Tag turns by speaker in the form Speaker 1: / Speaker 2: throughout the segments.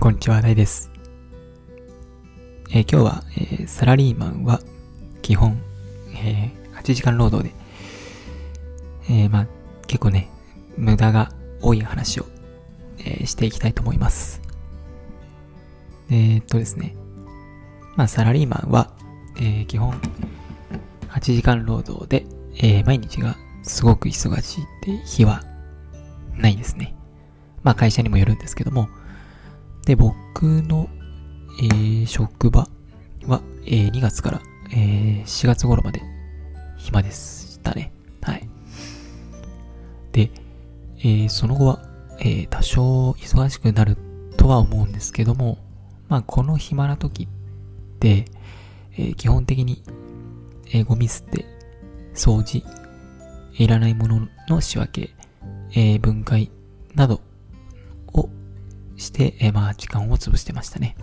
Speaker 1: こんにちは、大です。えー、今日は、えー、サラリーマンは基本、えー、8時間労働で、え、まあ、結構ね、無駄が多い話を、え、していきたいと思います。え、っとですね、まあ、サラリーマンは、え、基本、8時間労働で、え、毎日がすごく忙しいって日はないですね。まあ会社にもよるんですけども。で、僕の、えー、職場は、えー、2月から、えー、4月頃まで暇でしたね。はい。で、えー、その後は、え、多少忙しくなるとは思うんですけども、まあこの暇な時って、え、基本的に、えー、ゴミ捨て、掃除、いらないものの仕分け、え、分解などして、えー、まあ時間を潰してましたね。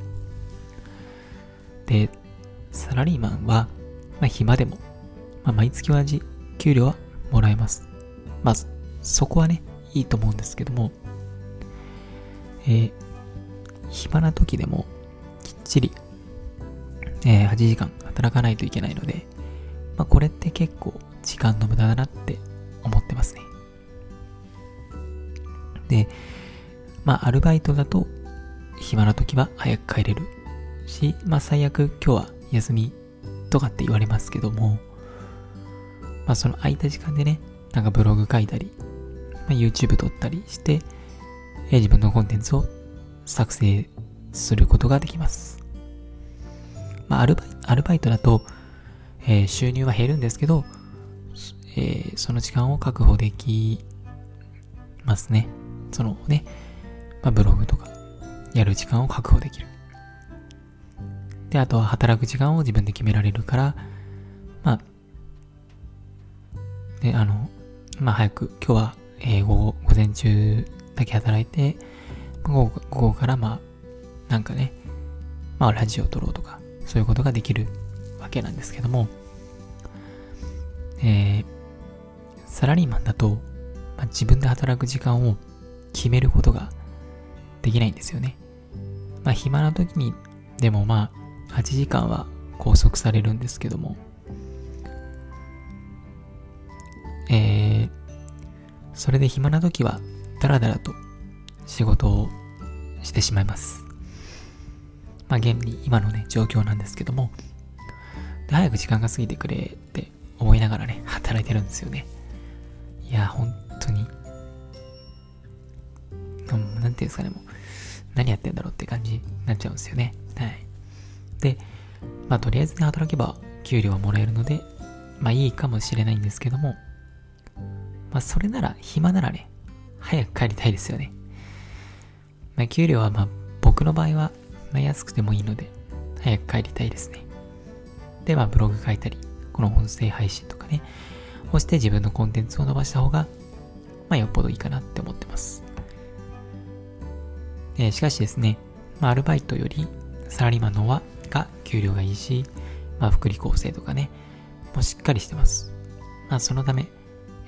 Speaker 1: で、サラリーマンは、まあ暇でも、まあ毎月同じ給料はもらえます。まあそこはね、いいと思うんですけども、えー、暇な時でもきっちり、えー、8時間働かないといけないので、まあこれって結構時間の無駄だなって思ってますね。で、まあ、アルバイトだと、暇な時は早く帰れるし、まあ、最悪今日は休みとかって言われますけども、まあ、その空いた時間でね、なんかブログ書いたり、まあ、YouTube 撮ったりして、え自分のコンテンツを作成することができます。まあ、アルバイアルバイトだと、えー、収入は減るんですけど、えー、その時間を確保できますね。そのね、まあ、ブログとかやる時間を確保できる。で、あとは働く時間を自分で決められるから、まあ、で、あの、まあ早く、今日は、えー、午後、午前中だけ働いて、午後午後からまあ、なんかね、まあラジオを撮ろうとか、そういうことができるわけなんですけども、えー、サラリーマンだと、まあ、自分で働く時間を決めることができないんですよね。まあ暇な時に、でもまあ8時間は拘束されるんですけども、えー、それで暇な時はダラダラと仕事をしてしまいます。まあ現に今のね、状況なんですけども、で早く時間が過ぎてくれって思いながらね、働いてるんですよね。いや、本ていうんですかね、もう、何やってんだろうって感じになっちゃうんですよね。はい。で、まあ、とりあえずね、働けば給料はもらえるので、まあ、いいかもしれないんですけども、まあ、それなら、暇ならね、早く帰りたいですよね。まあ、給料は、まあ、僕の場合は、まあ、安くてもいいので、早く帰りたいですね。で、まあ、ブログ書いたり、この音声配信とかね、押して自分のコンテンツを伸ばした方が、まあ、よっぽどいいかなって思ってます。えー、しかしですね、まあ、アルバイトよりサラリーマンの方が給料がいいし、まあ、福利厚生とかね、もうしっかりしてます。まあ、そのため、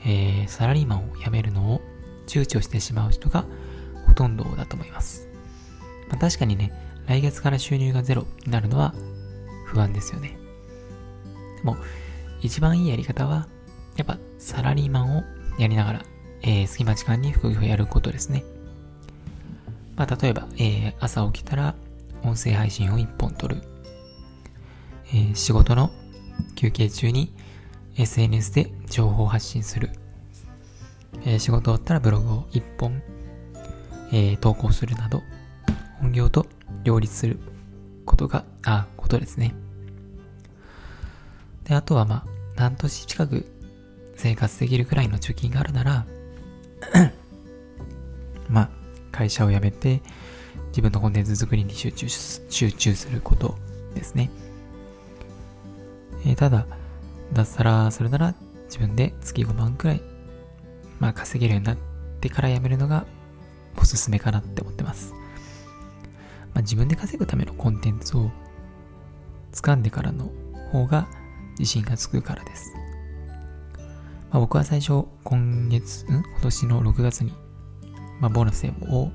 Speaker 1: えー、サラリーマンを辞めるのを躊躇してしまう人がほとんどだと思います。まあ、確かにね、来月から収入がゼロになるのは不安ですよね。でも、一番いいやり方は、やっぱサラリーマンをやりながら、えー、隙間時間に副業をやることですね。まあ、例えば、えー、朝起きたら音声配信を1本撮る。えー、仕事の休憩中に SNS で情報発信する。えー、仕事終わったらブログを1本、えー、投稿するなど、本業と両立することが、あ、ことですね。で、あとはまあ、半年近く生活できるくらいの貯金があるなら、会社を辞めて、自分のコンテンツ作りに集中集中することですね。えー、ただ、脱サラするなら自分で月5万くらい、まあ稼げるようになってから辞めるのがおすすめかなって思ってます。まあ、自分で稼ぐためのコンテンツを掴んでからの方が自信がつくからです。まあ、僕は最初、今月、ん？今年の6月にまあ、ボーナスを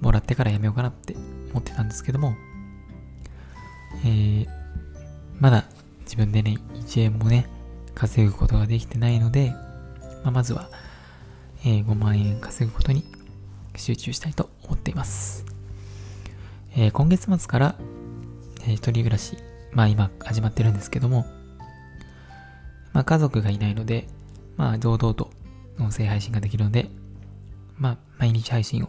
Speaker 1: もらってからやめようかなって思ってたんですけども、えー、まだ自分でね、1円もね、稼ぐことができてないので、まあ、まずは、えー、5万円稼ぐことに集中したいと思っています。えー、今月末から、えー、一人暮らし、まあ今始まってるんですけども、まあ家族がいないので、まあ堂々と音声配信ができるので、まあ毎日配信を、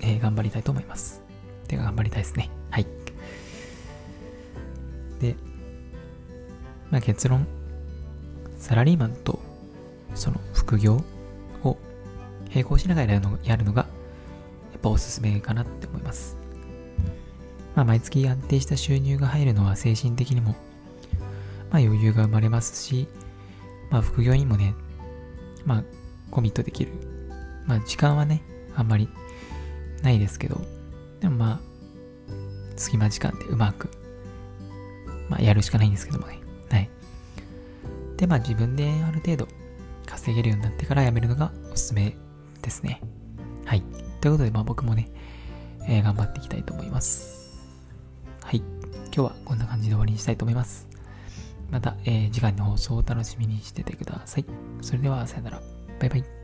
Speaker 1: えー、頑張りたいと思います。てか頑張りたいですね。はい。で、まあ結論、サラリーマンとその副業を並行しながらやるのやるのが、やっぱおすすめかなって思います。まあ、毎月安定した収入が入るのは精神的にも、まあ、余裕が生まれますし、まあ、副業にもね、まあ、コミットできる。まあ、時間はね、あんまりないですけど、でもまあ、隙間時間でうまく、まあ、やるしかないんですけどもね。はい。で、まあ、自分である程度稼げるようになってからやめるのがおすすめですね。はい。ということで、まあ僕もね、えー、頑張っていきたいと思います。はい。今日はこんな感じで終わりにしたいと思います。また、えー、次回の放送を楽しみにしててください。それでは、さよなら。バイバイ。